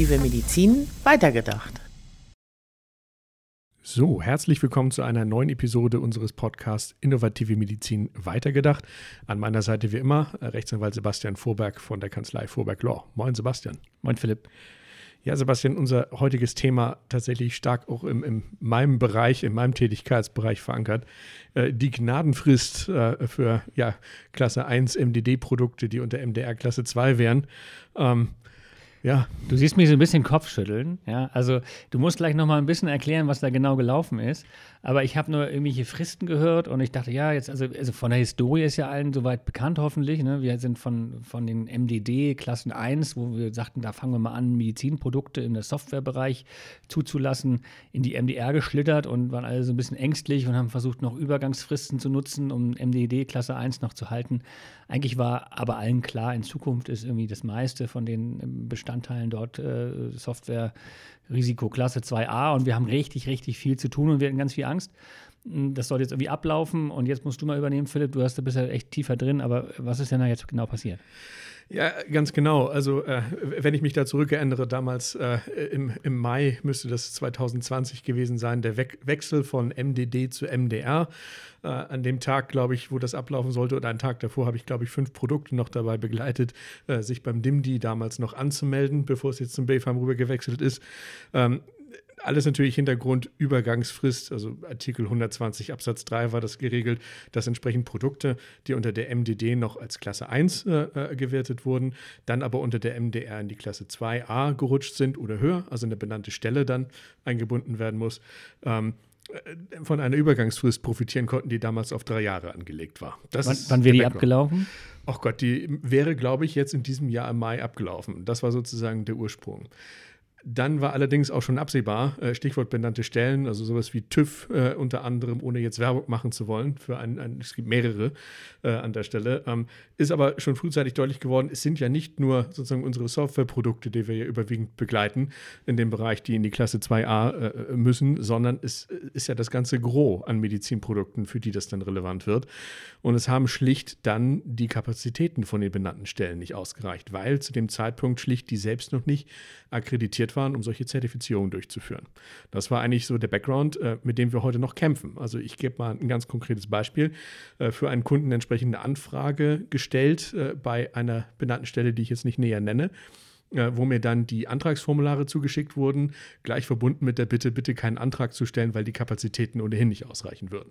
Innovative Medizin weitergedacht. So, herzlich willkommen zu einer neuen Episode unseres Podcasts Innovative Medizin weitergedacht. An meiner Seite wie immer Rechtsanwalt Sebastian Vorberg von der Kanzlei Vorberg Law. Moin Sebastian. Moin Philipp. Ja, Sebastian, unser heutiges Thema tatsächlich stark auch im, in meinem Bereich, in meinem Tätigkeitsbereich verankert. Äh, die Gnadenfrist äh, für ja, Klasse 1 MDD-Produkte, die unter MDR Klasse 2 wären. Ähm, ja. Du siehst mich so ein bisschen Kopfschütteln. Ja? Also du musst gleich noch mal ein bisschen erklären, was da genau gelaufen ist. Aber ich habe nur irgendwelche Fristen gehört und ich dachte, ja, jetzt, also, also von der Historie ist ja allen soweit bekannt hoffentlich. Ne? Wir sind von, von den MDD Klassen 1, wo wir sagten, da fangen wir mal an, Medizinprodukte in der Softwarebereich zuzulassen, in die MDR geschlittert und waren alle so ein bisschen ängstlich und haben versucht, noch Übergangsfristen zu nutzen, um MDD Klasse 1 noch zu halten. Eigentlich war aber allen klar, in Zukunft ist irgendwie das meiste von den Bestandteilen dort äh, Software Risikoklasse 2a und wir haben richtig, richtig viel zu tun und wir hatten ganz viel Angst. Das soll jetzt irgendwie ablaufen und jetzt musst du mal übernehmen, Philipp. Du hast da bisher echt tiefer drin, aber was ist denn da jetzt genau passiert? Ja, ganz genau. Also, äh, wenn ich mich da zurückerinnere, damals äh, im, im Mai müsste das 2020 gewesen sein, der We Wechsel von MDD zu MDR. Äh, an dem Tag, glaube ich, wo das ablaufen sollte, oder einen Tag davor, habe ich, glaube ich, fünf Produkte noch dabei begleitet, äh, sich beim DIMDI damals noch anzumelden, bevor es jetzt zum BFAM rüber gewechselt ist. Ähm, alles natürlich Hintergrund Übergangsfrist, also Artikel 120 Absatz 3 war das geregelt, dass entsprechend Produkte, die unter der MDD noch als Klasse 1 äh, äh, gewertet wurden, dann aber unter der MDR in die Klasse 2a gerutscht sind oder höher, also eine benannte Stelle dann eingebunden werden muss. Ähm, äh, von einer Übergangsfrist profitieren konnten, die damals auf drei Jahre angelegt war. Das wann wann wäre die abgelaufen? Ach Gott, die wäre, glaube ich, jetzt in diesem Jahr im Mai abgelaufen. Das war sozusagen der Ursprung. Dann war allerdings auch schon absehbar, äh, Stichwort benannte Stellen, also sowas wie TÜV äh, unter anderem, ohne jetzt Werbung machen zu wollen, für ein, ein es gibt mehrere äh, an der Stelle, ähm, ist aber schon frühzeitig deutlich geworden, es sind ja nicht nur sozusagen unsere Softwareprodukte, die wir ja überwiegend begleiten, in dem Bereich, die in die Klasse 2a äh, müssen, sondern es ist ja das ganze Gros an Medizinprodukten, für die das dann relevant wird. Und es haben schlicht dann die Kapazitäten von den benannten Stellen nicht ausgereicht, weil zu dem Zeitpunkt schlicht die selbst noch nicht akkreditiert qualifiziert waren, um solche Zertifizierungen durchzuführen. Das war eigentlich so der Background, äh, mit dem wir heute noch kämpfen. Also ich gebe mal ein ganz konkretes Beispiel. Äh, für einen Kunden entsprechende Anfrage gestellt äh, bei einer benannten Stelle, die ich jetzt nicht näher nenne wo mir dann die Antragsformulare zugeschickt wurden, gleich verbunden mit der Bitte, bitte keinen Antrag zu stellen, weil die Kapazitäten ohnehin nicht ausreichen würden.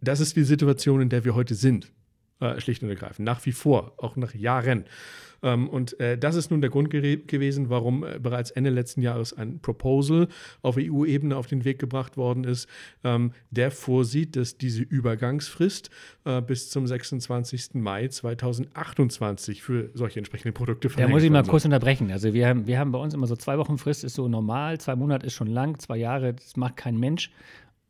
Das ist die Situation, in der wir heute sind, schlicht und ergreifend, nach wie vor, auch nach Jahren. Ähm, und äh, das ist nun der Grund gewesen, warum äh, bereits Ende letzten Jahres ein Proposal auf EU-Ebene auf den Weg gebracht worden ist, ähm, der vorsieht, dass diese Übergangsfrist äh, bis zum 26. Mai 2028 für solche entsprechenden Produkte verlängert Da muss ich mal kurz unterbrechen. Also wir haben, wir haben bei uns immer so zwei Wochen Frist, ist so normal, zwei Monate ist schon lang, zwei Jahre, das macht kein Mensch.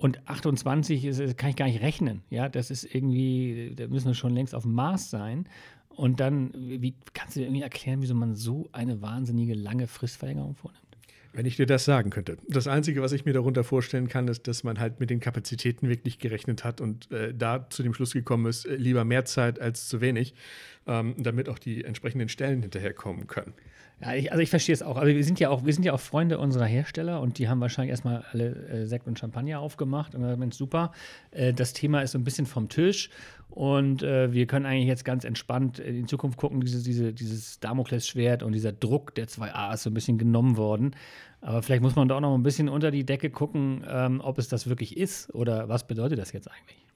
Und 28 ist, kann ich gar nicht rechnen. Ja, das ist irgendwie, da müssen wir schon längst auf dem Mars sein. Und dann, wie kannst du dir irgendwie erklären, wieso man so eine wahnsinnige lange Fristverlängerung vornimmt? Wenn ich dir das sagen könnte. Das Einzige, was ich mir darunter vorstellen kann, ist, dass man halt mit den Kapazitäten wirklich gerechnet hat und äh, da zu dem Schluss gekommen ist, äh, lieber mehr Zeit als zu wenig, ähm, damit auch die entsprechenden Stellen hinterherkommen können. Ja, ich, also ich verstehe es auch. Aber wir sind ja auch, wir sind ja auch Freunde unserer Hersteller und die haben wahrscheinlich erstmal alle äh, Sekt und Champagner aufgemacht und gesagt, Mensch, super. Äh, das Thema ist so ein bisschen vom Tisch und äh, wir können eigentlich jetzt ganz entspannt in Zukunft gucken, diese, diese, dieses Damoklesschwert und dieser Druck der 2a ist so ein bisschen genommen worden. Aber vielleicht muss man da auch noch ein bisschen unter die Decke gucken, ähm, ob es das wirklich ist oder was bedeutet das jetzt eigentlich?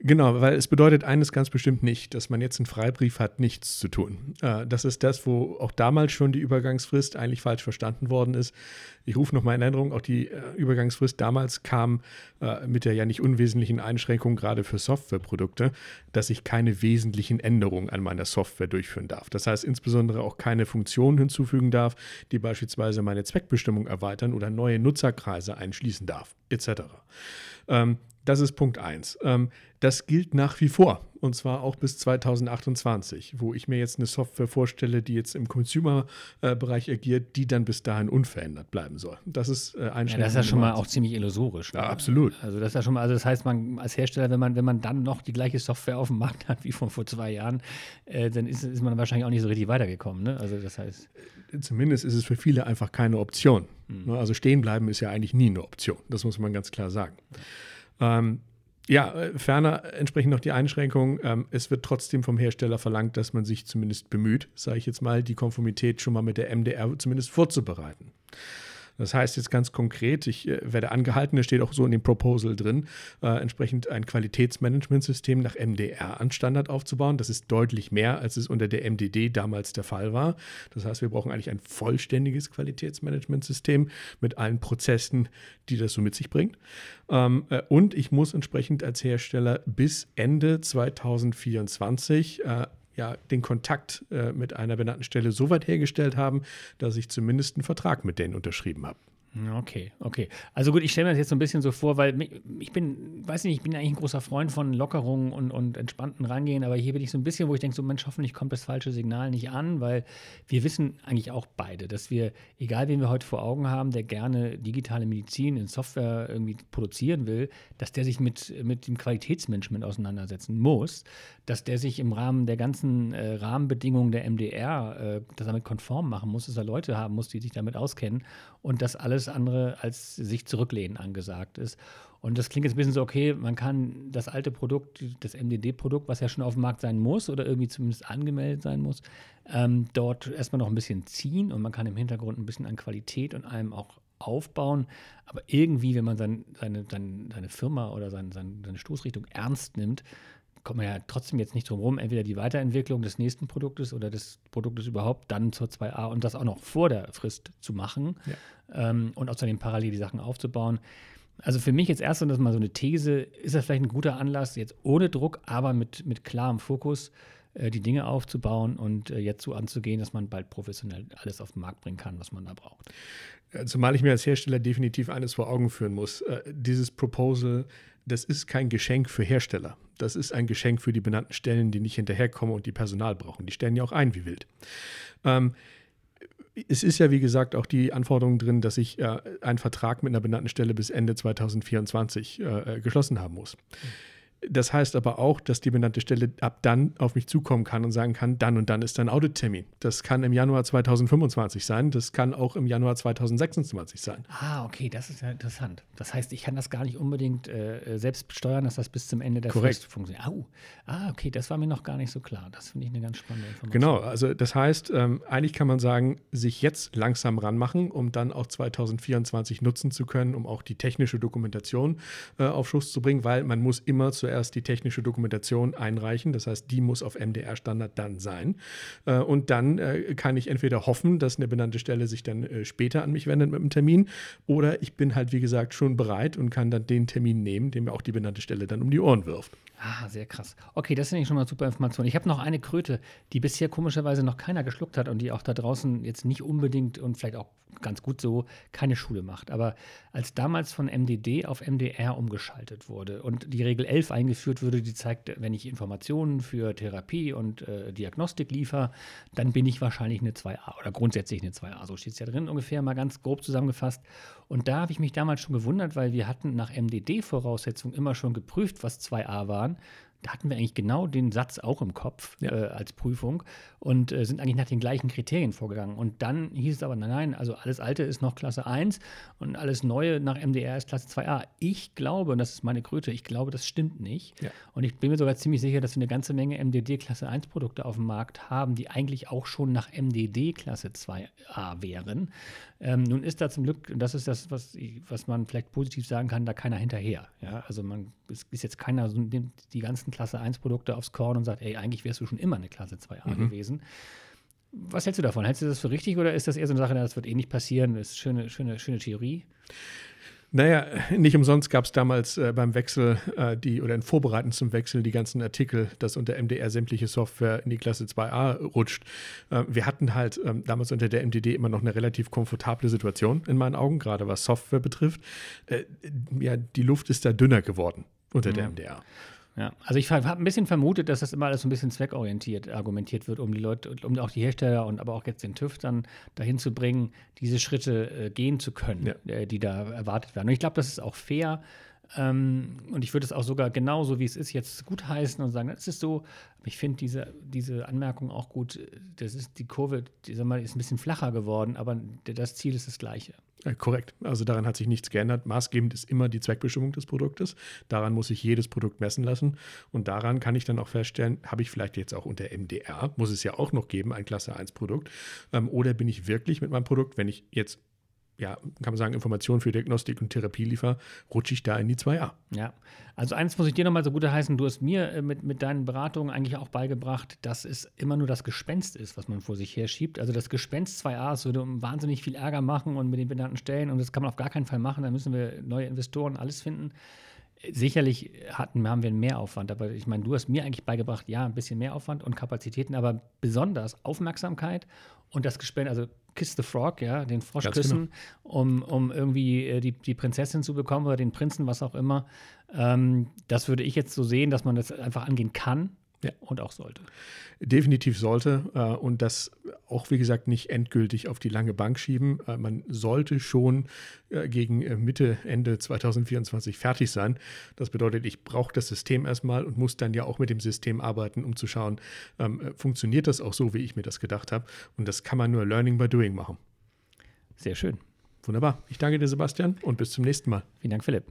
Genau, weil es bedeutet eines ganz bestimmt nicht, dass man jetzt einen Freibrief hat, nichts zu tun. Äh, das ist das, wo auch damals schon die Übergangsfrist eigentlich falsch verstanden worden ist. Ich rufe nochmal in Erinnerung, auch die äh, Übergangsfrist damals kam äh, mit der ja nicht unwesentlichen Einschränkung gerade für Softwareprodukte, dass ich keine wesentlichen Änderungen an meiner Software durchführen darf. Das heißt insbesondere auch keine Funktionen hinzufügen darf, die beispielsweise meine Zweckbestimmung erweitern oder neue Nutzerkreise einschließen darf, etc. Das ist Punkt 1. Ähm, das gilt nach wie vor und zwar auch bis 2028, wo ich mir jetzt eine Software vorstelle, die jetzt im Consumer-Bereich agiert, die dann bis dahin unverändert bleiben soll. Das ist äh, ein ja, Das ist ja schon mal auch ziemlich illusorisch. Ne? Ja, absolut. Also das ist ja schon mal, also das heißt, man als Hersteller, wenn man, wenn man dann noch die gleiche Software auf dem Markt hat wie von vor zwei Jahren, äh, dann ist, ist man wahrscheinlich auch nicht so richtig weitergekommen. Ne? Also das heißt. Zumindest ist es für viele einfach keine Option. Mhm. Also stehen bleiben ist ja eigentlich nie eine Option. Das muss man ganz klar sagen. Ähm, ja, äh, ferner entsprechend noch die Einschränkung, ähm, es wird trotzdem vom Hersteller verlangt, dass man sich zumindest bemüht, sage ich jetzt mal, die Konformität schon mal mit der MDR zumindest vorzubereiten. Das heißt jetzt ganz konkret, ich äh, werde angehalten, das steht auch so in dem Proposal drin, äh, entsprechend ein Qualitätsmanagementsystem nach MDR an Standard aufzubauen. Das ist deutlich mehr, als es unter der MDD damals der Fall war. Das heißt, wir brauchen eigentlich ein vollständiges Qualitätsmanagementsystem mit allen Prozessen, die das so mit sich bringt. Ähm, äh, und ich muss entsprechend als Hersteller bis Ende 2024 äh, ja, den Kontakt äh, mit einer benannten Stelle so weit hergestellt haben, dass ich zumindest einen Vertrag mit denen unterschrieben habe. Okay, okay. Also gut, ich stelle mir das jetzt so ein bisschen so vor, weil ich bin, weiß nicht, ich bin eigentlich ein großer Freund von Lockerungen und, und entspannten Rangehen, aber hier bin ich so ein bisschen, wo ich denke, so Mensch, hoffentlich kommt das falsche Signal nicht an, weil wir wissen eigentlich auch beide, dass wir, egal wen wir heute vor Augen haben, der gerne digitale Medizin in Software irgendwie produzieren will, dass der sich mit, mit dem Qualitätsmanagement auseinandersetzen muss, dass der sich im Rahmen der ganzen äh, Rahmenbedingungen der MDR äh, damit konform machen muss, dass er Leute haben muss, die sich damit auskennen und das alles andere als sich zurücklehnen angesagt ist. Und das klingt jetzt ein bisschen so, okay, man kann das alte Produkt, das MDD-Produkt, was ja schon auf dem Markt sein muss oder irgendwie zumindest angemeldet sein muss, ähm, dort erstmal noch ein bisschen ziehen und man kann im Hintergrund ein bisschen an Qualität und allem auch aufbauen. Aber irgendwie, wenn man sein, seine, seine, seine Firma oder sein, seine Stoßrichtung ernst nimmt, kommt man ja trotzdem jetzt nicht drum rum, entweder die Weiterentwicklung des nächsten Produktes oder des Produktes überhaupt dann zur 2a und das auch noch vor der Frist zu machen ja. ähm, und außerdem parallel die Sachen aufzubauen. Also für mich jetzt erst das mal so eine These, ist das vielleicht ein guter Anlass, jetzt ohne Druck, aber mit, mit klarem Fokus äh, die Dinge aufzubauen und äh, jetzt so anzugehen, dass man bald professionell alles auf den Markt bringen kann, was man da braucht. Zumal ich mir als Hersteller definitiv eines vor Augen führen muss. Äh, dieses Proposal das ist kein Geschenk für Hersteller. Das ist ein Geschenk für die benannten Stellen, die nicht hinterherkommen und die Personal brauchen. Die stellen ja auch ein wie wild. Ähm, es ist ja, wie gesagt, auch die Anforderung drin, dass ich äh, einen Vertrag mit einer benannten Stelle bis Ende 2024 äh, geschlossen haben muss. Mhm. Das heißt aber auch, dass die benannte Stelle ab dann auf mich zukommen kann und sagen kann, dann und dann ist dein Audittermin. Das kann im Januar 2025 sein, das kann auch im Januar 2026 sein. Ah, okay, das ist ja interessant. Das heißt, ich kann das gar nicht unbedingt äh, selbst steuern, dass das bis zum Ende der Korrekt. Frist funktioniert. Au. Ah, okay, das war mir noch gar nicht so klar. Das finde ich eine ganz spannende Information. Genau, also das heißt, ähm, eigentlich kann man sagen, sich jetzt langsam ranmachen, um dann auch 2024 nutzen zu können, um auch die technische Dokumentation äh, auf Schuss zu bringen, weil man muss immer zuerst zuerst die technische Dokumentation einreichen. Das heißt, die muss auf MDR-Standard dann sein. Äh, und dann äh, kann ich entweder hoffen, dass eine benannte Stelle sich dann äh, später an mich wendet mit einem Termin, oder ich bin halt, wie gesagt, schon bereit und kann dann den Termin nehmen, den mir auch die benannte Stelle dann um die Ohren wirft. Ah, sehr krass. Okay, das ich schon mal super Information. Ich habe noch eine Kröte, die bisher komischerweise noch keiner geschluckt hat und die auch da draußen jetzt nicht unbedingt und vielleicht auch ganz gut so keine Schule macht. Aber als damals von MDD auf MDR umgeschaltet wurde und die Regel 11 eingeführt wurde, die zeigt, wenn ich Informationen für Therapie und äh, Diagnostik liefere, dann bin ich wahrscheinlich eine 2a oder grundsätzlich eine 2a. So steht es ja drin ungefähr, mal ganz grob zusammengefasst. Und da habe ich mich damals schon gewundert, weil wir hatten nach MDD-Voraussetzungen immer schon geprüft, was 2a waren da hatten wir eigentlich genau den Satz auch im Kopf ja. äh, als Prüfung und äh, sind eigentlich nach den gleichen Kriterien vorgegangen. Und dann hieß es aber, nein, nein, also alles Alte ist noch Klasse 1 und alles Neue nach MDR ist Klasse 2a. Ich glaube, und das ist meine Kröte, ich glaube, das stimmt nicht. Ja. Und ich bin mir sogar ziemlich sicher, dass wir eine ganze Menge MDD Klasse 1 Produkte auf dem Markt haben, die eigentlich auch schon nach MDD Klasse 2a wären. Ähm, nun ist da zum Glück, und das ist das, was, was man vielleicht positiv sagen kann, da keiner hinterher. Ja? Also man es ist jetzt keiner so nimmt die ganzen Klasse 1 Produkte aufs Korn und sagt, ey, eigentlich wärst du schon immer eine Klasse 2a mhm. gewesen. Was hältst du davon? Hältst du das für richtig oder ist das eher so eine Sache, das wird eh nicht passieren? Das ist eine schöne, schöne, schöne Theorie. Naja, nicht umsonst gab es damals äh, beim Wechsel äh, die oder in Vorbereiten zum Wechsel die ganzen Artikel, dass unter MDR sämtliche Software in die Klasse 2a rutscht. Äh, wir hatten halt ähm, damals unter der MDD immer noch eine relativ komfortable Situation in meinen Augen, gerade was Software betrifft. Äh, ja, die Luft ist da dünner geworden. unter der MDR. Ja, also ich habe ein bisschen vermutet, dass das immer alles so ein bisschen zweckorientiert argumentiert wird, um die Leute, um auch die Hersteller und aber auch jetzt den TÜV dann dahin zu bringen, diese Schritte äh, gehen zu können, Ja. äh, die da erwartet werden. Und ich glaube, das ist auch fair. Ähm, und ich würde es auch sogar genauso, wie es ist, jetzt gutheißen und sagen, das ist so. Ich finde diese, diese Anmerkung auch gut. Das ist die Kurve, die, mal, ist ein bisschen flacher geworden, aber das Ziel ist das gleiche. Äh, korrekt. Also daran hat sich nichts geändert. Maßgebend ist immer die Zweckbestimmung des Produktes. Daran muss ich jedes Produkt messen lassen. Und daran kann ich dann auch feststellen, habe ich vielleicht jetzt auch unter MDR, muss es ja auch noch geben, ein Klasse 1 Produkt. Ähm, oder bin ich wirklich mit meinem Produkt, wenn ich jetzt, ja, kann man sagen, Informationen für Diagnostik und Therapie liefere, rutsche ich da in die 2a. Ja, also eins muss ich dir nochmal so gut heißen, du hast mir äh, mit, mit deinen Beratungen eigentlich auch beigebracht, dass es immer nur das Gespenst ist, was man vor sich her schiebt. Also das Gespenst 2a, es würde wahnsinnig viel Ärger machen und mit den benannten Stellen und das kann man auf gar keinen Fall machen, da müssen wir neue Investoren, alles finden. Sicherlich hatten, haben wir einen Mehraufwand, aber ich meine, du hast mir eigentlich beigebracht, ja, ein bisschen Mehraufwand und Kapazitäten, aber besonders Aufmerksamkeit und das Gespenst, also Kiss the Frog, ja, den Frosch Ganz küssen, um, um irgendwie äh, die, die Prinzessin zu bekommen oder den Prinzen, was auch immer. Ähm, das würde ich jetzt so sehen, dass man das einfach angehen kann Ja. und auch sollte. definitiv sollte äh, und das auch, wie gesagt, nicht endgültig auf die lange Bank schieben. Äh, man sollte schon äh, gegen Mitte, Ende 2024 fertig sein. Das bedeutet, ich brauche das System erstmal und muss dann ja auch mit dem System arbeiten, um zu schauen, ähm, äh, funktioniert das auch so, wie ich mir das gedacht habe. Und das kann man nur Learning by Doing machen. Sehr schön. Wunderbar. Ich danke dir, Sebastian, und bis zum nächsten Mal. Vielen Dank, Philipp.